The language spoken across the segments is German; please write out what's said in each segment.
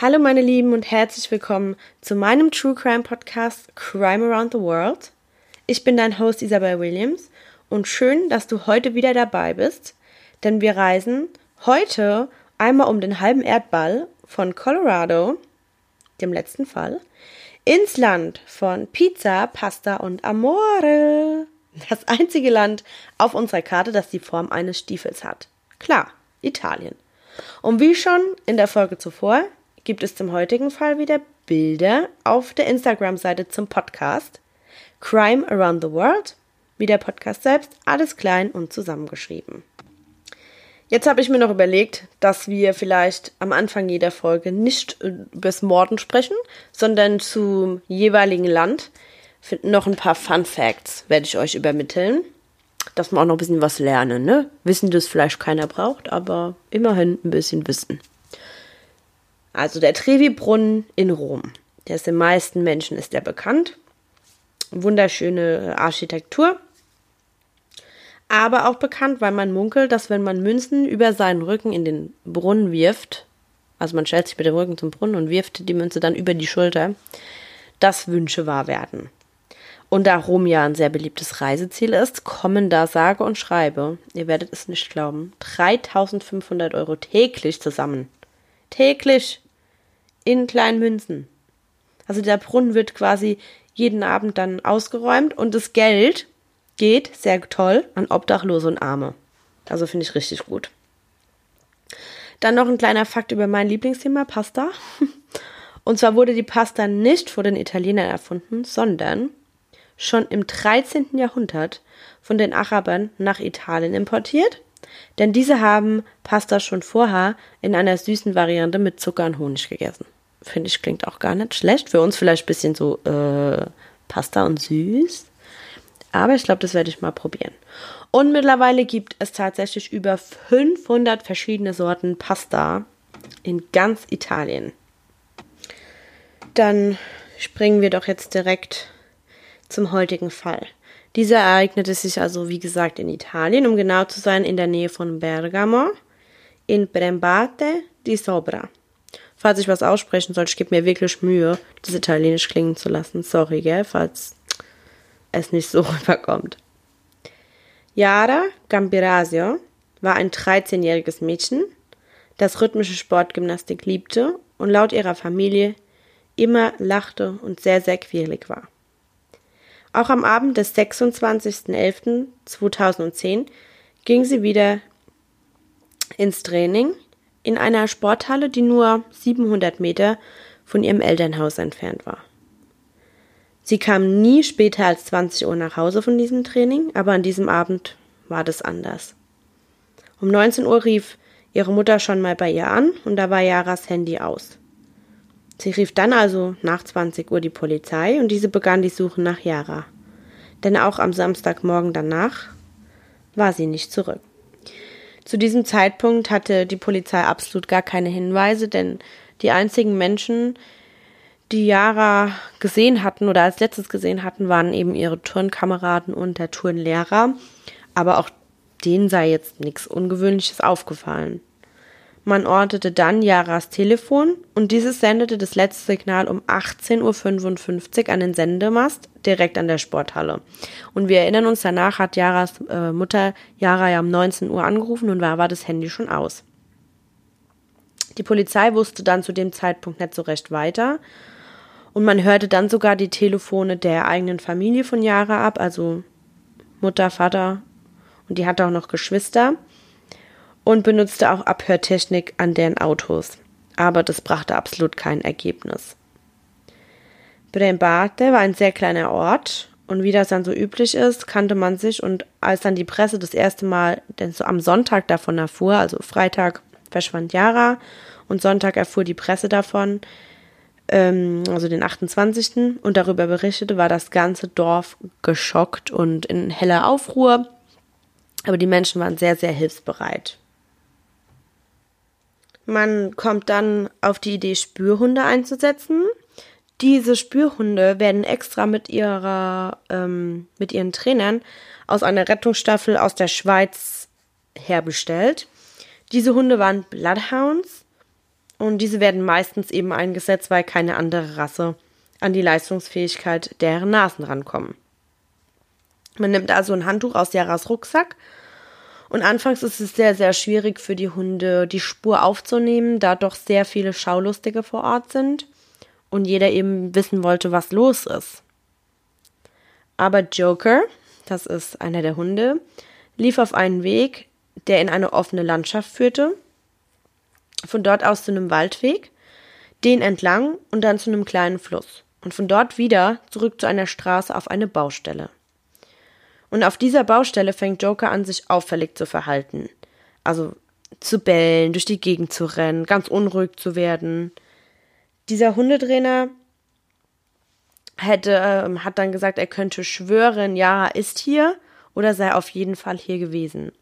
Hallo meine Lieben und herzlich willkommen zu meinem True Crime Podcast Crime Around the World. Ich bin dein Host Isabel Williams und schön, dass du heute wieder dabei bist, denn wir reisen heute einmal um den halben Erdball von Colorado, dem letzten Fall, ins Land von Pizza, Pasta und Amore. Das einzige Land auf unserer Karte, das die Form eines Stiefels hat. Klar, Italien. Und wie schon in der Folge zuvor gibt es zum heutigen Fall wieder Bilder auf der Instagram-Seite zum Podcast Crime Around the World, wie der Podcast selbst, alles klein und zusammengeschrieben. Jetzt habe ich mir noch überlegt, dass wir vielleicht am Anfang jeder Folge nicht übers Morden sprechen, sondern zum jeweiligen Land noch ein paar Fun Facts werde ich euch übermitteln, dass wir auch noch ein bisschen was lernen. Ne? Wissen, das vielleicht keiner braucht, aber immerhin ein bisschen Wissen. Also der Trevi-Brunnen in Rom. Der ist den meisten Menschen ist der bekannt. Wunderschöne Architektur. Aber auch bekannt, weil man munkelt, dass wenn man Münzen über seinen Rücken in den Brunnen wirft, also man stellt sich mit dem Rücken zum Brunnen und wirft die Münze dann über die Schulter, dass Wünsche wahr werden. Und da Rom ja ein sehr beliebtes Reiseziel ist, kommen da sage und schreibe, ihr werdet es nicht glauben, 3500 Euro täglich zusammen täglich in kleinen Münzen. Also der Brunnen wird quasi jeden Abend dann ausgeräumt und das Geld geht, sehr toll, an Obdachlose und Arme. Also finde ich richtig gut. Dann noch ein kleiner Fakt über mein Lieblingsthema, Pasta. Und zwar wurde die Pasta nicht vor den Italienern erfunden, sondern schon im 13. Jahrhundert von den Arabern nach Italien importiert denn diese haben Pasta schon vorher in einer süßen Variante mit Zucker und Honig gegessen. Finde ich, klingt auch gar nicht schlecht. Für uns vielleicht ein bisschen so äh, Pasta und süß. Aber ich glaube, das werde ich mal probieren. Und mittlerweile gibt es tatsächlich über 500 verschiedene Sorten Pasta in ganz Italien. Dann springen wir doch jetzt direkt zum heutigen Fall. Dieser ereignete sich also, wie gesagt, in Italien, um genau zu sein, in der Nähe von Bergamo, in Brembate di Sobra. Falls ich was aussprechen soll, ich gebe mir wirklich Mühe, das Italienisch klingen zu lassen. Sorry, gell, falls es nicht so rüberkommt. Yara Gambirasio war ein 13-jähriges Mädchen, das rhythmische Sportgymnastik liebte und laut ihrer Familie immer lachte und sehr, sehr quirlig war. Auch am Abend des 26.11.2010 ging sie wieder ins Training in einer Sporthalle, die nur 700 Meter von ihrem Elternhaus entfernt war. Sie kam nie später als 20 Uhr nach Hause von diesem Training, aber an diesem Abend war das anders. Um 19 Uhr rief ihre Mutter schon mal bei ihr an und da war Jaras Handy aus. Sie rief dann also nach 20 Uhr die Polizei und diese begann die Suche nach Yara. Denn auch am Samstagmorgen danach war sie nicht zurück. Zu diesem Zeitpunkt hatte die Polizei absolut gar keine Hinweise, denn die einzigen Menschen, die Yara gesehen hatten oder als letztes gesehen hatten, waren eben ihre Turnkameraden und der Turnlehrer. Aber auch denen sei jetzt nichts Ungewöhnliches aufgefallen. Man ortete dann Yaras Telefon und dieses sendete das letzte Signal um 18.55 Uhr an den Sendemast direkt an der Sporthalle. Und wir erinnern uns, danach hat Yaras äh, Mutter Yara ja um 19 Uhr angerufen und war, war das Handy schon aus. Die Polizei wusste dann zu dem Zeitpunkt nicht so recht weiter. Und man hörte dann sogar die Telefone der eigenen Familie von Yara ab, also Mutter, Vater und die hatte auch noch Geschwister und benutzte auch Abhörtechnik an deren Autos. Aber das brachte absolut kein Ergebnis. Brembate war ein sehr kleiner Ort und wie das dann so üblich ist, kannte man sich und als dann die Presse das erste Mal denn so am Sonntag davon erfuhr, also Freitag verschwand Yara und Sonntag erfuhr die Presse davon, ähm, also den 28. und darüber berichtete, war das ganze Dorf geschockt und in heller Aufruhr. Aber die Menschen waren sehr, sehr hilfsbereit. Man kommt dann auf die Idee, Spürhunde einzusetzen. Diese Spürhunde werden extra mit ihrer, ähm, mit ihren Trainern aus einer Rettungsstaffel aus der Schweiz herbestellt. Diese Hunde waren Bloodhounds und diese werden meistens eben eingesetzt, weil keine andere Rasse an die Leistungsfähigkeit deren Nasen rankommen. Man nimmt also ein Handtuch aus Jaras Rucksack und anfangs ist es sehr, sehr schwierig für die Hunde, die Spur aufzunehmen, da doch sehr viele Schaulustige vor Ort sind und jeder eben wissen wollte, was los ist. Aber Joker, das ist einer der Hunde, lief auf einen Weg, der in eine offene Landschaft führte, von dort aus zu einem Waldweg, den entlang und dann zu einem kleinen Fluss und von dort wieder zurück zu einer Straße auf eine Baustelle. Und auf dieser Baustelle fängt Joker an, sich auffällig zu verhalten. Also zu bellen, durch die Gegend zu rennen, ganz unruhig zu werden. Dieser Hundetrainer hätte, äh, hat dann gesagt, er könnte schwören, ja, ist hier oder sei auf jeden Fall hier gewesen.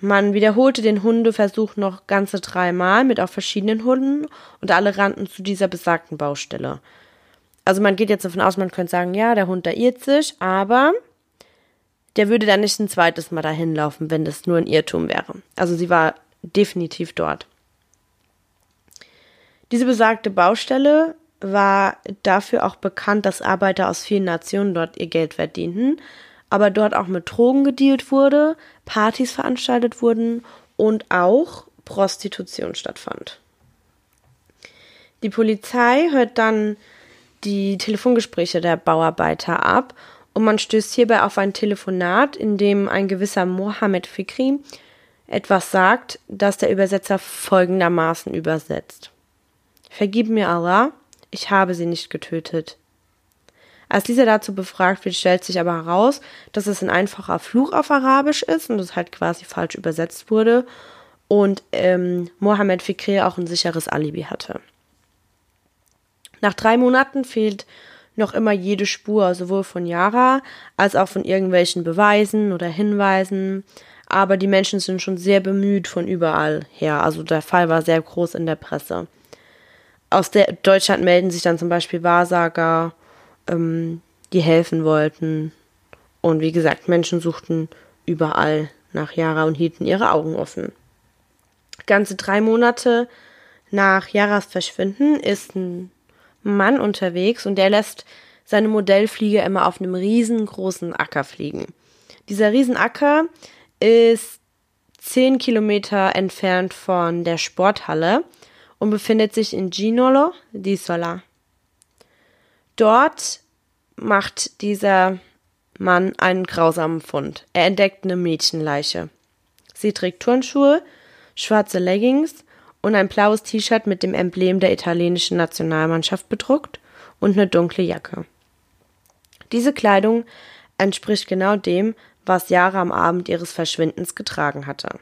Man wiederholte den Hundeversuch noch ganze dreimal mit auch verschiedenen Hunden und alle rannten zu dieser besagten Baustelle. Also man geht jetzt davon aus, man könnte sagen, ja, der Hund da irrt sich, aber der würde dann nicht ein zweites Mal dahin laufen, wenn das nur ein Irrtum wäre. Also sie war definitiv dort. Diese besagte Baustelle war dafür auch bekannt, dass Arbeiter aus vielen Nationen dort ihr Geld verdienten, aber dort auch mit Drogen gedealt wurde, Partys veranstaltet wurden und auch Prostitution stattfand. Die Polizei hört dann die Telefongespräche der Bauarbeiter ab und man stößt hierbei auf ein Telefonat, in dem ein gewisser Mohammed Fikri etwas sagt, das der Übersetzer folgendermaßen übersetzt. Vergib mir Allah, ich habe sie nicht getötet. Als dieser dazu befragt wird, stellt sich aber heraus, dass es ein einfacher Fluch auf Arabisch ist und es halt quasi falsch übersetzt wurde und ähm, Mohammed Fikri auch ein sicheres Alibi hatte. Nach drei Monaten fehlt noch immer jede Spur, sowohl von Yara als auch von irgendwelchen Beweisen oder Hinweisen. Aber die Menschen sind schon sehr bemüht von überall her. Also der Fall war sehr groß in der Presse. Aus der Deutschland melden sich dann zum Beispiel Wahrsager, ähm, die helfen wollten. Und wie gesagt, Menschen suchten überall nach Yara und hielten ihre Augen offen. Ganze drei Monate nach Yaras Verschwinden ist ein Mann unterwegs und der lässt seine Modellfliege immer auf einem riesengroßen Acker fliegen. Dieser Riesenacker ist zehn Kilometer entfernt von der Sporthalle und befindet sich in Ginolo di Sola. Dort macht dieser Mann einen grausamen Fund. Er entdeckt eine Mädchenleiche. Sie trägt Turnschuhe, schwarze Leggings und ein blaues T-Shirt mit dem Emblem der italienischen Nationalmannschaft bedruckt und eine dunkle Jacke. Diese Kleidung entspricht genau dem, was Jara am Abend ihres Verschwindens getragen hatte.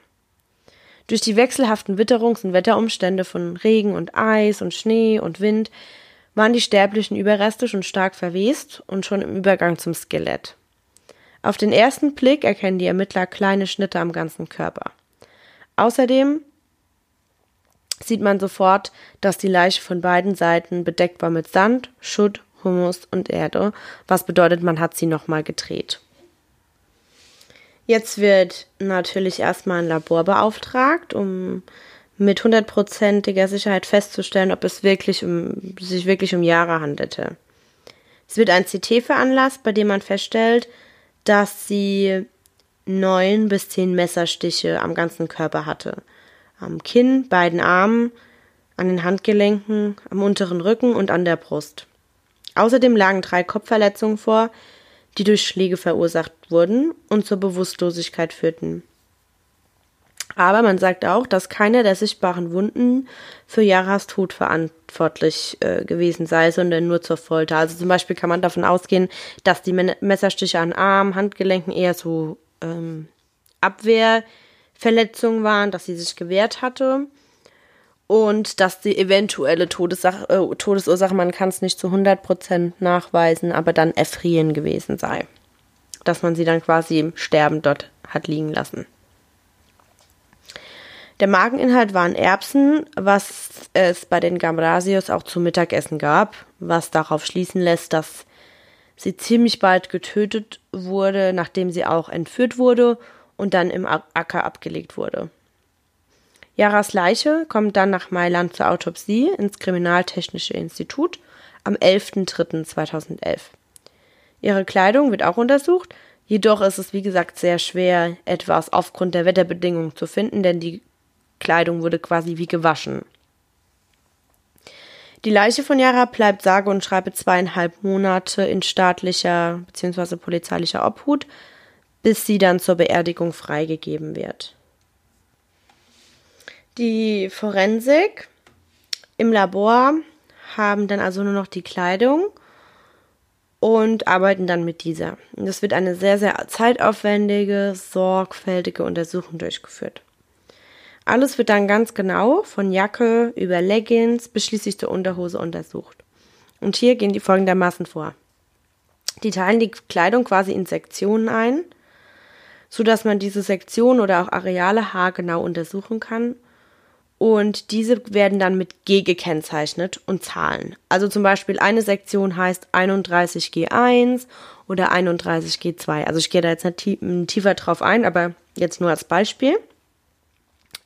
Durch die wechselhaften Witterungs- und Wetterumstände von Regen und Eis und Schnee und Wind waren die sterblichen Überreste schon stark verwest und schon im Übergang zum Skelett. Auf den ersten Blick erkennen die Ermittler kleine Schnitte am ganzen Körper. Außerdem sieht man sofort, dass die Leiche von beiden Seiten bedeckt war mit Sand, Schutt, Humus und Erde, was bedeutet, man hat sie nochmal gedreht. Jetzt wird natürlich erstmal ein Labor beauftragt, um mit hundertprozentiger Sicherheit festzustellen, ob es wirklich um, sich wirklich um Jahre handelte. Es wird ein CT veranlasst, bei dem man feststellt, dass sie neun bis zehn Messerstiche am ganzen Körper hatte am Kinn, beiden Armen, an den Handgelenken, am unteren Rücken und an der Brust. Außerdem lagen drei Kopfverletzungen vor, die durch Schläge verursacht wurden und zur Bewusstlosigkeit führten. Aber man sagt auch, dass keine der sichtbaren Wunden für Yaras Tod verantwortlich äh, gewesen sei, sondern nur zur Folter. Also zum Beispiel kann man davon ausgehen, dass die Messerstiche an Arm, Handgelenken eher so ähm, Abwehr Verletzungen waren, dass sie sich gewehrt hatte und dass die eventuelle Todessach äh, Todesursache, man kann es nicht zu 100% nachweisen, aber dann Erfrieren gewesen sei. Dass man sie dann quasi sterbend dort hat liegen lassen. Der Mageninhalt waren Erbsen, was es bei den Gamrasios auch zum Mittagessen gab, was darauf schließen lässt, dass sie ziemlich bald getötet wurde, nachdem sie auch entführt wurde und dann im Acker abgelegt wurde. Yaras Leiche kommt dann nach Mailand zur Autopsie ins Kriminaltechnische Institut am 11.03.2011. Ihre Kleidung wird auch untersucht, jedoch ist es wie gesagt sehr schwer, etwas aufgrund der Wetterbedingungen zu finden, denn die Kleidung wurde quasi wie gewaschen. Die Leiche von Yara bleibt sage und schreibe zweieinhalb Monate in staatlicher bzw. polizeilicher Obhut, bis sie dann zur Beerdigung freigegeben wird. Die Forensik im Labor haben dann also nur noch die Kleidung und arbeiten dann mit dieser. Das wird eine sehr, sehr zeitaufwendige, sorgfältige Untersuchung durchgeführt. Alles wird dann ganz genau von Jacke über Leggings bis schließlich zur Unterhose untersucht. Und hier gehen die folgendermaßen vor. Die teilen die Kleidung quasi in Sektionen ein, so dass man diese Sektionen oder auch Areale haargenau untersuchen kann. Und diese werden dann mit G gekennzeichnet und Zahlen. Also zum Beispiel eine Sektion heißt 31G1 oder 31G2. Also ich gehe da jetzt nicht tiefer drauf ein, aber jetzt nur als Beispiel.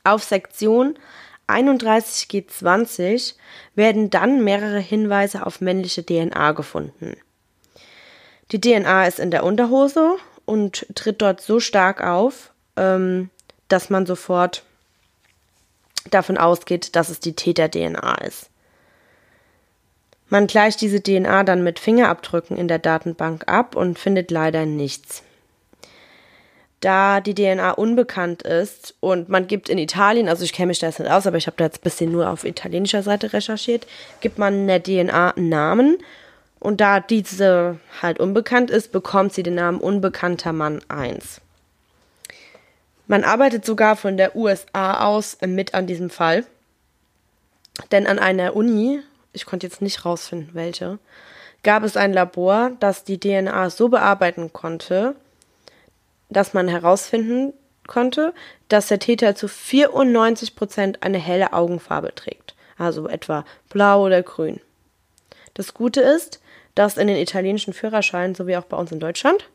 Auf Sektion 31G20 werden dann mehrere Hinweise auf männliche DNA gefunden. Die DNA ist in der Unterhose und tritt dort so stark auf, ähm, dass man sofort davon ausgeht, dass es die Täter-DNA ist. Man gleicht diese DNA dann mit Fingerabdrücken in der Datenbank ab und findet leider nichts da die DNA unbekannt ist und man gibt in Italien, also ich kenne mich da jetzt nicht aus, aber ich habe da jetzt ein bisschen nur auf italienischer Seite recherchiert, gibt man der DNA einen Namen und da diese halt unbekannt ist, bekommt sie den Namen Unbekannter Mann 1. Man arbeitet sogar von der USA aus mit an diesem Fall, denn an einer Uni, ich konnte jetzt nicht rausfinden welche, gab es ein Labor, das die DNA so bearbeiten konnte, dass man herausfinden konnte, dass der Täter zu 94 Prozent eine helle Augenfarbe trägt, also etwa blau oder grün. Das Gute ist, dass in den italienischen Führerscheinen sowie auch bei uns in Deutschland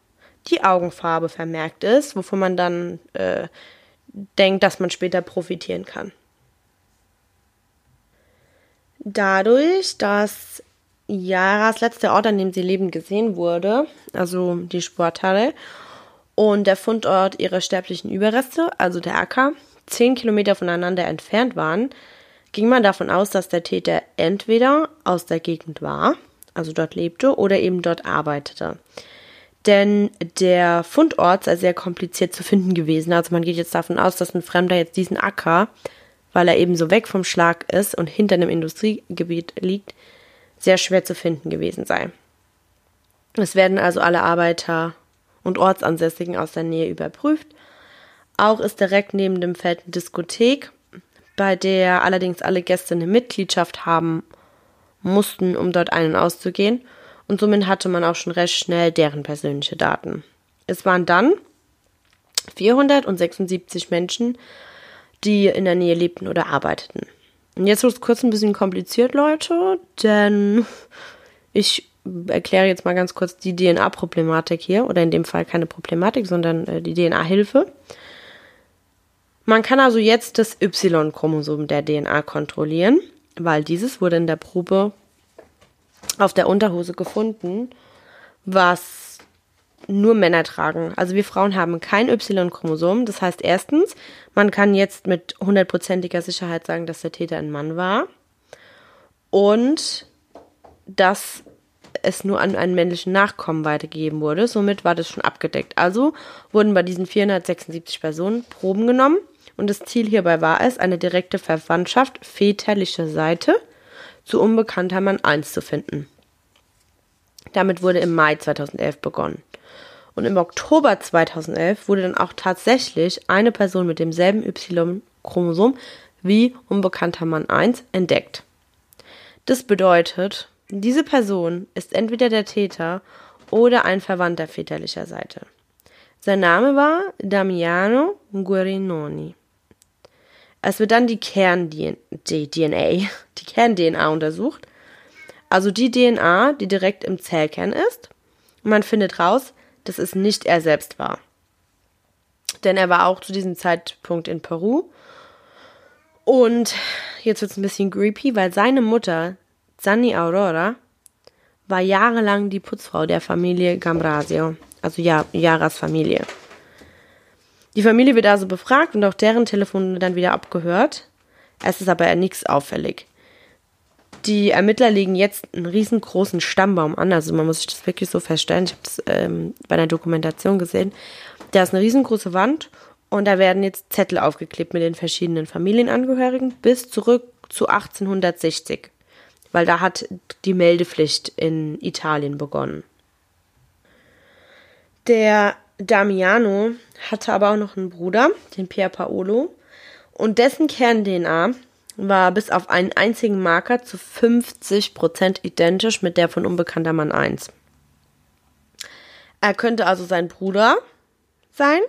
die Augenfarbe vermerkt ist, wovon man dann äh, denkt, dass man später profitieren kann. Dadurch, dass Yaras letzter Ort, an dem sie lebend gesehen wurde, also die Sporthalle, und der Fundort ihrer sterblichen Überreste, also der Acker, zehn Kilometer voneinander entfernt waren, ging man davon aus, dass der Täter entweder aus der Gegend war, also dort lebte, oder eben dort arbeitete. Denn der Fundort sei sehr kompliziert zu finden gewesen. Also man geht jetzt davon aus, dass ein Fremder jetzt diesen Acker, weil er eben so weg vom Schlag ist und hinter einem Industriegebiet liegt, sehr schwer zu finden gewesen sei. Es werden also alle Arbeiter und Ortsansässigen aus der Nähe überprüft. Auch ist direkt neben dem Feld eine Diskothek, bei der allerdings alle Gäste eine Mitgliedschaft haben mussten, um dort ein- und auszugehen. Und somit hatte man auch schon recht schnell deren persönliche Daten. Es waren dann 476 Menschen, die in der Nähe lebten oder arbeiteten. Und jetzt wird es kurz ein bisschen kompliziert, Leute, denn ich erkläre jetzt mal ganz kurz die DNA-Problematik hier, oder in dem Fall keine Problematik, sondern äh, die DNA-Hilfe. Man kann also jetzt das Y-Chromosom der DNA kontrollieren, weil dieses wurde in der Probe auf der Unterhose gefunden, was nur Männer tragen. Also wir Frauen haben kein Y-Chromosom. Das heißt erstens, man kann jetzt mit hundertprozentiger Sicherheit sagen, dass der Täter ein Mann war. Und dass es nur an einen männlichen Nachkommen weitergegeben wurde. Somit war das schon abgedeckt. Also wurden bei diesen 476 Personen Proben genommen und das Ziel hierbei war es, eine direkte Verwandtschaft väterlicher Seite zu unbekannter Mann 1 zu finden. Damit wurde im Mai 2011 begonnen. Und im Oktober 2011 wurde dann auch tatsächlich eine Person mit demselben Y-Chromosom wie unbekannter Mann 1 entdeckt. Das bedeutet, diese Person ist entweder der Täter oder ein Verwandter väterlicher Seite. Sein Name war Damiano Guerinoni. Es wird dann die Kern-DNA, die Kern-DNA untersucht, also die DNA, die direkt im Zellkern ist. Und man findet raus, dass es nicht er selbst war. Denn er war auch zu diesem Zeitpunkt in Peru Und jetzt wird es ein bisschen creepy, weil seine Mutter, Zanni Aurora, war jahrelang die Putzfrau der Familie Gambrasio, also Yaras Familie. Die Familie wird also befragt und auch deren Telefone dann wieder abgehört. Es ist aber nichts auffällig. Die Ermittler legen jetzt einen riesengroßen Stammbaum an, also man muss sich das wirklich so feststellen. Ich habe das ähm, bei einer Dokumentation gesehen. Da ist eine riesengroße Wand und da werden jetzt Zettel aufgeklebt mit den verschiedenen Familienangehörigen bis zurück zu 1860, weil da hat die Meldepflicht in Italien begonnen. Der Damiano hatte aber auch noch einen Bruder, den Pier Paolo, und dessen Kern-DNA war bis auf einen einzigen Marker zu 50% identisch mit der von unbekannter Mann 1. Er könnte also sein Bruder sein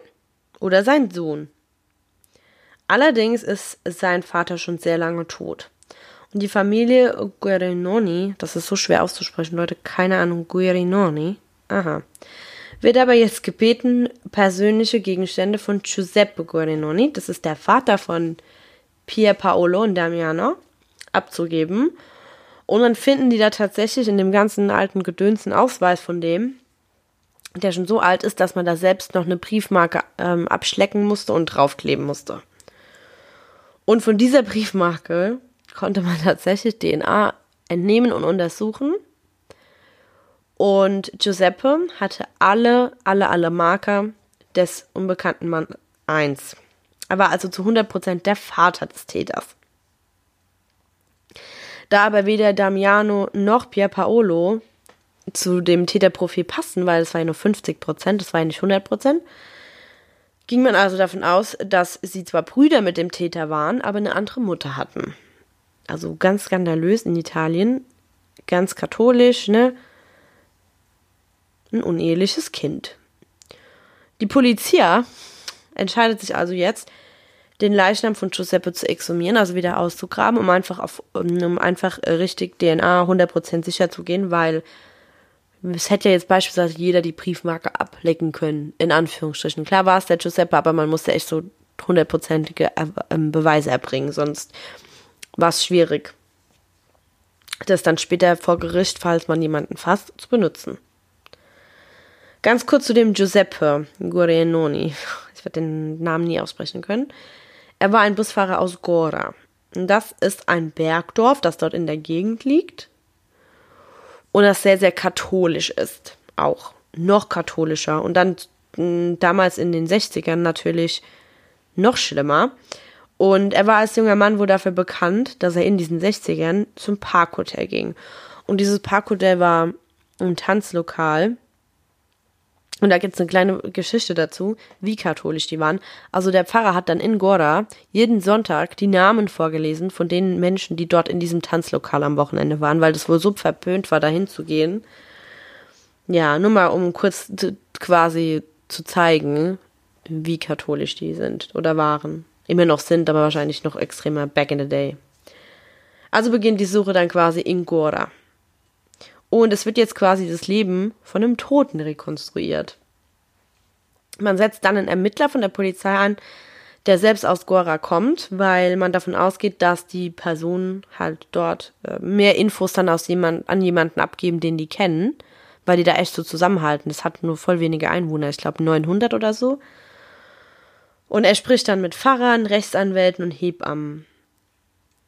oder sein Sohn. Allerdings ist sein Vater schon sehr lange tot. Und die Familie Guerinoni, das ist so schwer auszusprechen, Leute, keine Ahnung, Guerinoni, aha, wird aber jetzt gebeten, persönliche Gegenstände von Giuseppe Guerinoni, das ist der Vater von Pier Paolo und Damiano, abzugeben. Und dann finden die da tatsächlich in dem ganzen alten Gedöns Ausweis von dem, der schon so alt ist, dass man da selbst noch eine Briefmarke ähm, abschlecken musste und draufkleben musste. Und von dieser Briefmarke konnte man tatsächlich DNA entnehmen und untersuchen. Und Giuseppe hatte alle, alle, alle Marker des unbekannten Mann 1. Er war also zu 100% der Vater des Täters. Da aber weder Damiano noch Pier Paolo zu dem Täterprofil passen, weil es war ja nur 50 Prozent, das war ja nicht 100 Prozent, ging man also davon aus, dass sie zwar Brüder mit dem Täter waren, aber eine andere Mutter hatten. Also ganz skandalös in Italien, ganz katholisch, ne? Ein uneheliches Kind. Die Polizia entscheidet sich also jetzt, den Leichnam von Giuseppe zu exhumieren, also wieder auszugraben, um einfach auf, um einfach richtig DNA 100% sicher zu gehen, weil es hätte ja jetzt beispielsweise jeder die Briefmarke ablecken können, in Anführungsstrichen. Klar war es der Giuseppe, aber man musste echt so hundertprozentige ähm, Beweise erbringen, sonst war es schwierig, das dann später vor Gericht, falls man jemanden fasst, zu benutzen. Ganz kurz zu dem Giuseppe Guarianoni. Ich werde den Namen nie aussprechen können. Er war ein Busfahrer aus Gora. Das ist ein Bergdorf, das dort in der Gegend liegt und das sehr, sehr katholisch ist. Auch noch katholischer. Und dann hm, damals in den 60ern natürlich noch schlimmer. Und er war als junger Mann wohl dafür bekannt, dass er in diesen 60ern zum Parkhotel ging. Und dieses Parkhotel war ein Tanzlokal und da gibt es eine kleine Geschichte dazu, wie katholisch die waren. Also der Pfarrer hat dann in Gora jeden Sonntag die Namen vorgelesen von den Menschen, die dort in diesem Tanzlokal am Wochenende waren, weil das wohl so verpönt war, dahin zu gehen. Ja, nur mal um kurz quasi zu zeigen, wie katholisch die sind oder waren. Immer noch sind, aber wahrscheinlich noch extremer back in the day. Also beginnt die Suche dann quasi in Gora. Und es wird jetzt quasi das Leben von einem Toten rekonstruiert. Man setzt dann einen Ermittler von der Polizei an, der selbst aus Gora kommt, weil man davon ausgeht, dass die Personen halt dort äh, mehr Infos dann aus jemand, an jemanden abgeben, den die kennen, weil die da echt so zusammenhalten. Das hat nur voll wenige Einwohner, ich glaube 900 oder so. Und er spricht dann mit Pfarrern, Rechtsanwälten und Hebammen.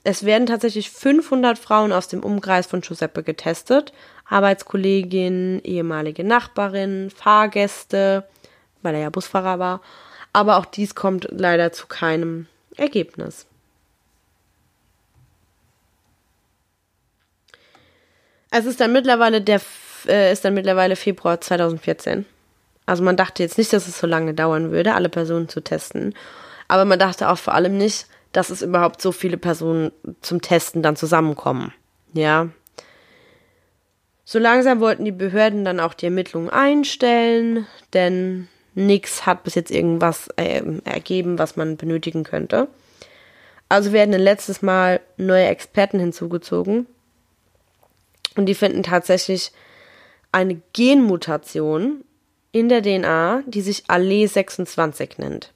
Es werden tatsächlich 500 Frauen aus dem Umkreis von Giuseppe getestet Arbeitskollegin, ehemalige Nachbarin, Fahrgäste, weil er ja Busfahrer war. Aber auch dies kommt leider zu keinem Ergebnis. Es ist dann mittlerweile der äh, ist dann mittlerweile Februar 2014. Also man dachte jetzt nicht, dass es so lange dauern würde, alle Personen zu testen. Aber man dachte auch vor allem nicht, dass es überhaupt so viele Personen zum Testen dann zusammenkommen. Ja, so langsam wollten die Behörden dann auch die Ermittlungen einstellen, denn nichts hat bis jetzt irgendwas äh, ergeben, was man benötigen könnte. Also werden ein letztes Mal neue Experten hinzugezogen und die finden tatsächlich eine Genmutation in der DNA, die sich Allee 26 nennt.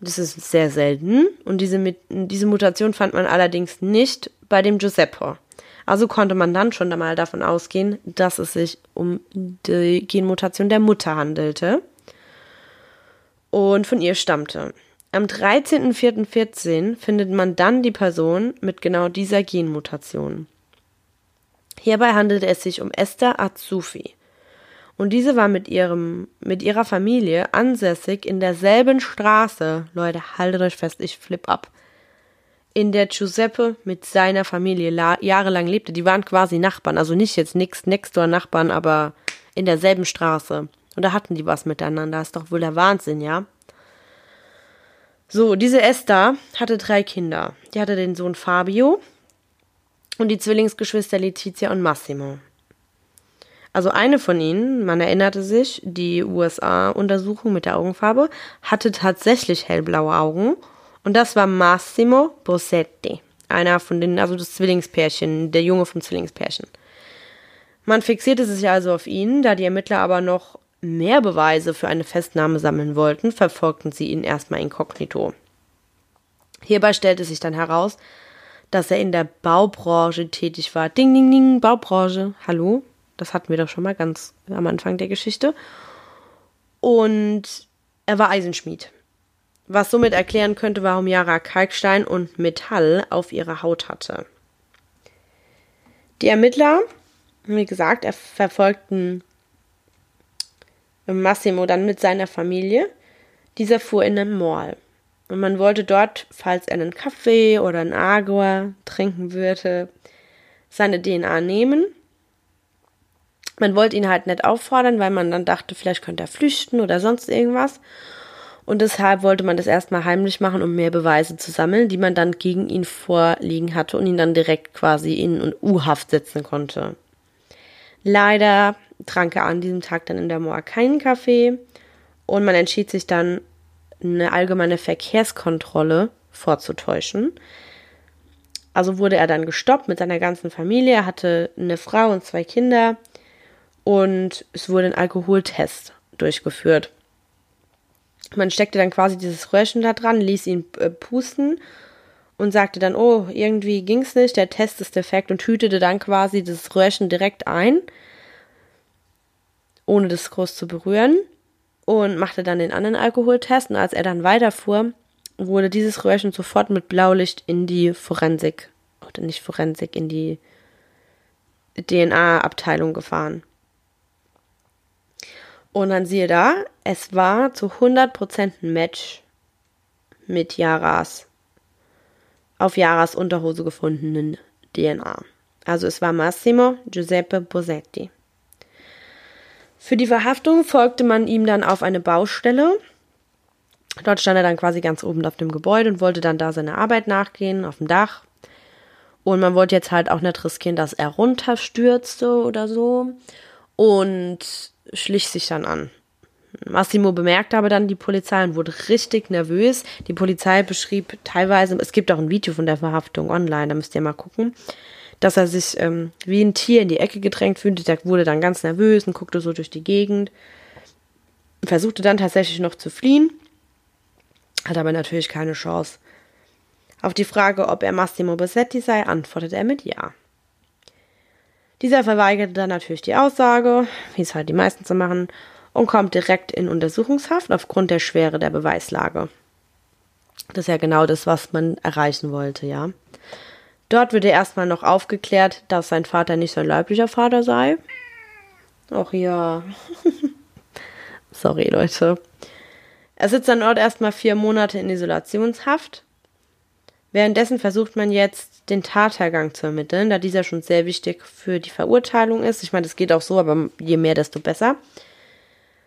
Das ist sehr selten und diese, diese Mutation fand man allerdings nicht bei dem Giuseppe. Also konnte man dann schon einmal davon ausgehen, dass es sich um die Genmutation der Mutter handelte und von ihr stammte. Am 13.04.14 findet man dann die Person mit genau dieser Genmutation. Hierbei handelte es sich um Esther Azufi. Und diese war mit ihrem, mit ihrer Familie ansässig in derselben Straße. Leute, haltet euch fest, ich flipp ab in der Giuseppe mit seiner Familie jahrelang lebte. Die waren quasi Nachbarn, also nicht jetzt nix next door Nachbarn, aber in derselben Straße. Und da hatten die was miteinander. Das ist doch wohl der Wahnsinn, ja? So, diese Esther hatte drei Kinder. Die hatte den Sohn Fabio und die Zwillingsgeschwister Letizia und Massimo. Also eine von ihnen, man erinnerte sich, die USA-Untersuchung mit der Augenfarbe, hatte tatsächlich hellblaue Augen und das war Massimo Bossetti, einer von den, also das Zwillingspärchen, der Junge vom Zwillingspärchen. Man fixierte sich also auf ihn, da die Ermittler aber noch mehr Beweise für eine Festnahme sammeln wollten, verfolgten sie ihn erstmal inkognito. Hierbei stellte sich dann heraus, dass er in der Baubranche tätig war. Ding, ding, ding, Baubranche. Hallo? Das hatten wir doch schon mal ganz am Anfang der Geschichte. Und er war Eisenschmied was somit erklären könnte, warum Yara Kalkstein und Metall auf ihrer Haut hatte. Die Ermittler, wie gesagt, verfolgten Massimo dann mit seiner Familie. Dieser fuhr in den Mall. Und man wollte dort, falls er einen Kaffee oder ein Agua trinken würde, seine DNA nehmen. Man wollte ihn halt nicht auffordern, weil man dann dachte, vielleicht könnte er flüchten oder sonst irgendwas. Und deshalb wollte man das erstmal heimlich machen, um mehr Beweise zu sammeln, die man dann gegen ihn vorliegen hatte und ihn dann direkt quasi in U-Haft setzen konnte. Leider trank er an diesem Tag dann in der Moa keinen Kaffee und man entschied sich dann, eine allgemeine Verkehrskontrolle vorzutäuschen. Also wurde er dann gestoppt mit seiner ganzen Familie. Er hatte eine Frau und zwei Kinder und es wurde ein Alkoholtest durchgeführt. Man steckte dann quasi dieses Röhrchen da dran, ließ ihn äh, pusten und sagte dann, oh, irgendwie ging's nicht, der Test ist defekt und hütete dann quasi das Röhrchen direkt ein, ohne das groß zu berühren und machte dann den anderen Alkoholtest und als er dann weiterfuhr, wurde dieses Röhrchen sofort mit Blaulicht in die Forensik, oder nicht Forensik, in die DNA-Abteilung gefahren. Und dann siehe da, es war zu 100% ein Match mit Yaras auf Yaras Unterhose gefundenen DNA. Also es war Massimo Giuseppe Bosetti. Für die Verhaftung folgte man ihm dann auf eine Baustelle. Dort stand er dann quasi ganz oben auf dem Gebäude und wollte dann da seine Arbeit nachgehen, auf dem Dach. Und man wollte jetzt halt auch nicht riskieren, dass er runterstürzte oder so. Und schlich sich dann an. Massimo bemerkte aber dann die Polizei und wurde richtig nervös. Die Polizei beschrieb teilweise, es gibt auch ein Video von der Verhaftung online, da müsst ihr mal gucken, dass er sich ähm, wie ein Tier in die Ecke gedrängt fühlte. Der wurde dann ganz nervös und guckte so durch die Gegend. Versuchte dann tatsächlich noch zu fliehen, hat aber natürlich keine Chance. Auf die Frage, ob er Massimo Bassetti sei, antwortet er mit Ja. Dieser verweigerte dann natürlich die Aussage, wie es halt die meisten so machen, und kommt direkt in Untersuchungshaft aufgrund der Schwere der Beweislage. Das ist ja genau das, was man erreichen wollte, ja. Dort wird er erstmal noch aufgeklärt, dass sein Vater nicht sein leiblicher Vater sei. Ach ja. Sorry, Leute. Er sitzt dann dort erstmal vier Monate in Isolationshaft. Währenddessen versucht man jetzt den Tathergang zu ermitteln, da dieser schon sehr wichtig für die Verurteilung ist. Ich meine, das geht auch so, aber je mehr, desto besser.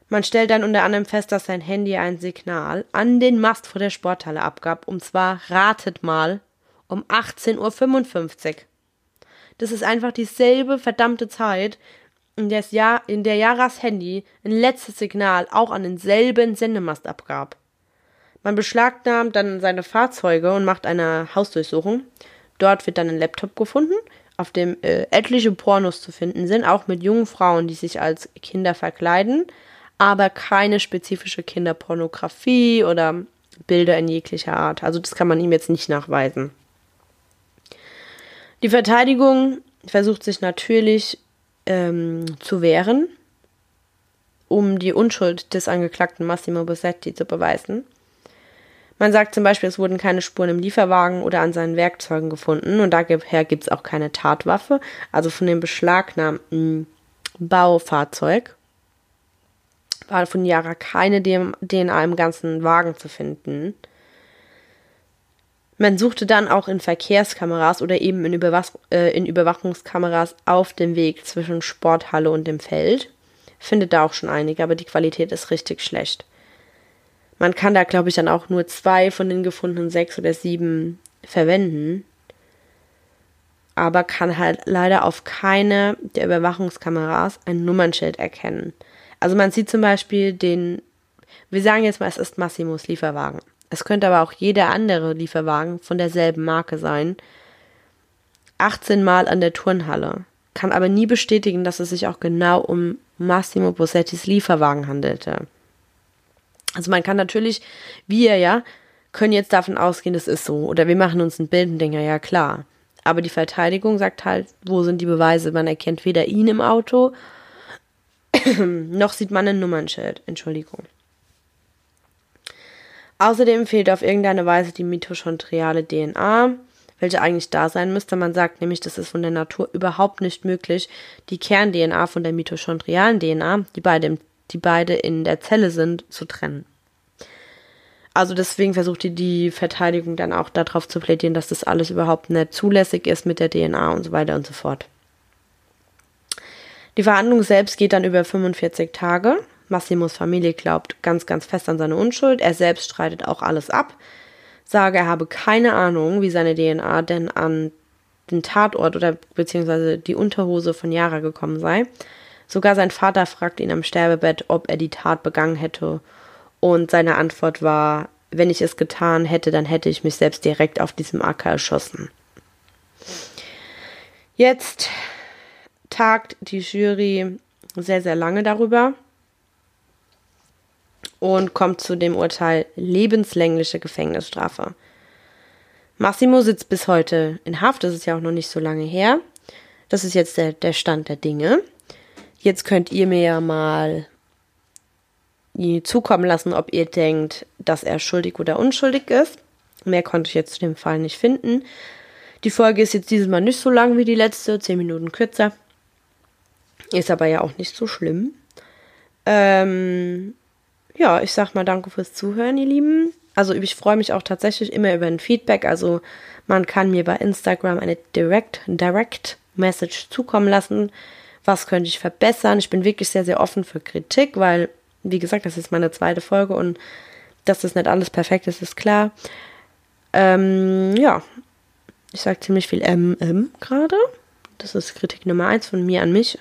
Man stellt dann unter anderem fest, dass sein Handy ein Signal an den Mast vor der Sporthalle abgab, und zwar, ratet mal, um 18.55 Uhr. Das ist einfach dieselbe verdammte Zeit, in, Jahr, in der Jaras Handy ein letztes Signal auch an denselben Sendemast abgab. Man beschlagnahmt dann seine Fahrzeuge und macht eine Hausdurchsuchung. Dort wird dann ein Laptop gefunden, auf dem äh, etliche Pornos zu finden sind, auch mit jungen Frauen, die sich als Kinder verkleiden, aber keine spezifische Kinderpornografie oder Bilder in jeglicher Art. Also das kann man ihm jetzt nicht nachweisen. Die Verteidigung versucht sich natürlich ähm, zu wehren, um die Unschuld des Angeklagten Massimo Bossetti zu beweisen. Man sagt zum Beispiel, es wurden keine Spuren im Lieferwagen oder an seinen Werkzeugen gefunden und daher gibt es auch keine Tatwaffe, also von dem beschlagnahmten Baufahrzeug war von Yara keine DNA im ganzen Wagen zu finden. Man suchte dann auch in Verkehrskameras oder eben in, Überwach äh, in Überwachungskameras auf dem Weg zwischen Sporthalle und dem Feld. Findet da auch schon einige, aber die Qualität ist richtig schlecht. Man kann da, glaube ich, dann auch nur zwei von den gefundenen sechs oder sieben verwenden. Aber kann halt leider auf keine der Überwachungskameras ein Nummernschild erkennen. Also man sieht zum Beispiel den, wir sagen jetzt mal, es ist Massimos Lieferwagen. Es könnte aber auch jeder andere Lieferwagen von derselben Marke sein. 18 Mal an der Turnhalle. Kann aber nie bestätigen, dass es sich auch genau um Massimo Bossettis Lieferwagen handelte. Also man kann natürlich, wir ja, können jetzt davon ausgehen, das ist so. Oder wir machen uns ein Bild und denken, ja klar. Aber die Verteidigung sagt halt, wo sind die Beweise? Man erkennt weder ihn im Auto, noch sieht man ein Nummernschild. Entschuldigung. Außerdem fehlt auf irgendeine Weise die mitochondriale DNA, welche eigentlich da sein müsste. Man sagt nämlich, das ist von der Natur überhaupt nicht möglich, die Kern-DNA von der mitochondrialen DNA, die beide im die beide in der Zelle sind, zu trennen. Also deswegen versucht die, die Verteidigung dann auch darauf zu plädieren, dass das alles überhaupt nicht zulässig ist mit der DNA und so weiter und so fort. Die Verhandlung selbst geht dann über 45 Tage. Massimos Familie glaubt ganz, ganz fest an seine Unschuld. Er selbst streitet auch alles ab. Sage, er habe keine Ahnung, wie seine DNA denn an den Tatort oder beziehungsweise die Unterhose von Yara gekommen sei. Sogar sein Vater fragte ihn am Sterbebett, ob er die Tat begangen hätte. Und seine Antwort war, wenn ich es getan hätte, dann hätte ich mich selbst direkt auf diesem Acker erschossen. Jetzt tagt die Jury sehr, sehr lange darüber und kommt zu dem Urteil lebenslängliche Gefängnisstrafe. Massimo sitzt bis heute in Haft, das ist ja auch noch nicht so lange her. Das ist jetzt der, der Stand der Dinge. Jetzt könnt ihr mir ja mal zukommen lassen, ob ihr denkt, dass er schuldig oder unschuldig ist. Mehr konnte ich jetzt zu dem Fall nicht finden. Die Folge ist jetzt dieses Mal nicht so lang wie die letzte, zehn Minuten kürzer. Ist aber ja auch nicht so schlimm. Ähm, ja, ich sag mal danke fürs Zuhören, ihr Lieben. Also ich freue mich auch tatsächlich immer über ein Feedback. Also man kann mir bei Instagram eine Direct, Direct Message zukommen lassen was könnte ich verbessern. Ich bin wirklich sehr, sehr offen für Kritik, weil, wie gesagt, das ist meine zweite Folge und dass das nicht alles perfekt ist, ist klar. Ähm, ja, ich sage ziemlich viel MM gerade. Das ist Kritik Nummer eins von mir an mich.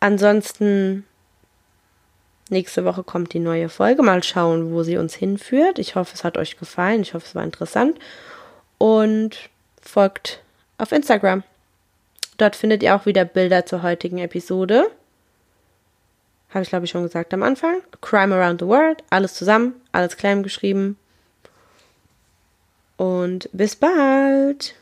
Ansonsten, nächste Woche kommt die neue Folge. Mal schauen, wo sie uns hinführt. Ich hoffe, es hat euch gefallen. Ich hoffe, es war interessant. Und folgt auf Instagram. Dort findet ihr auch wieder Bilder zur heutigen Episode. Habe ich, glaube ich, schon gesagt am Anfang. Crime Around the World. Alles zusammen, alles klein geschrieben. Und bis bald.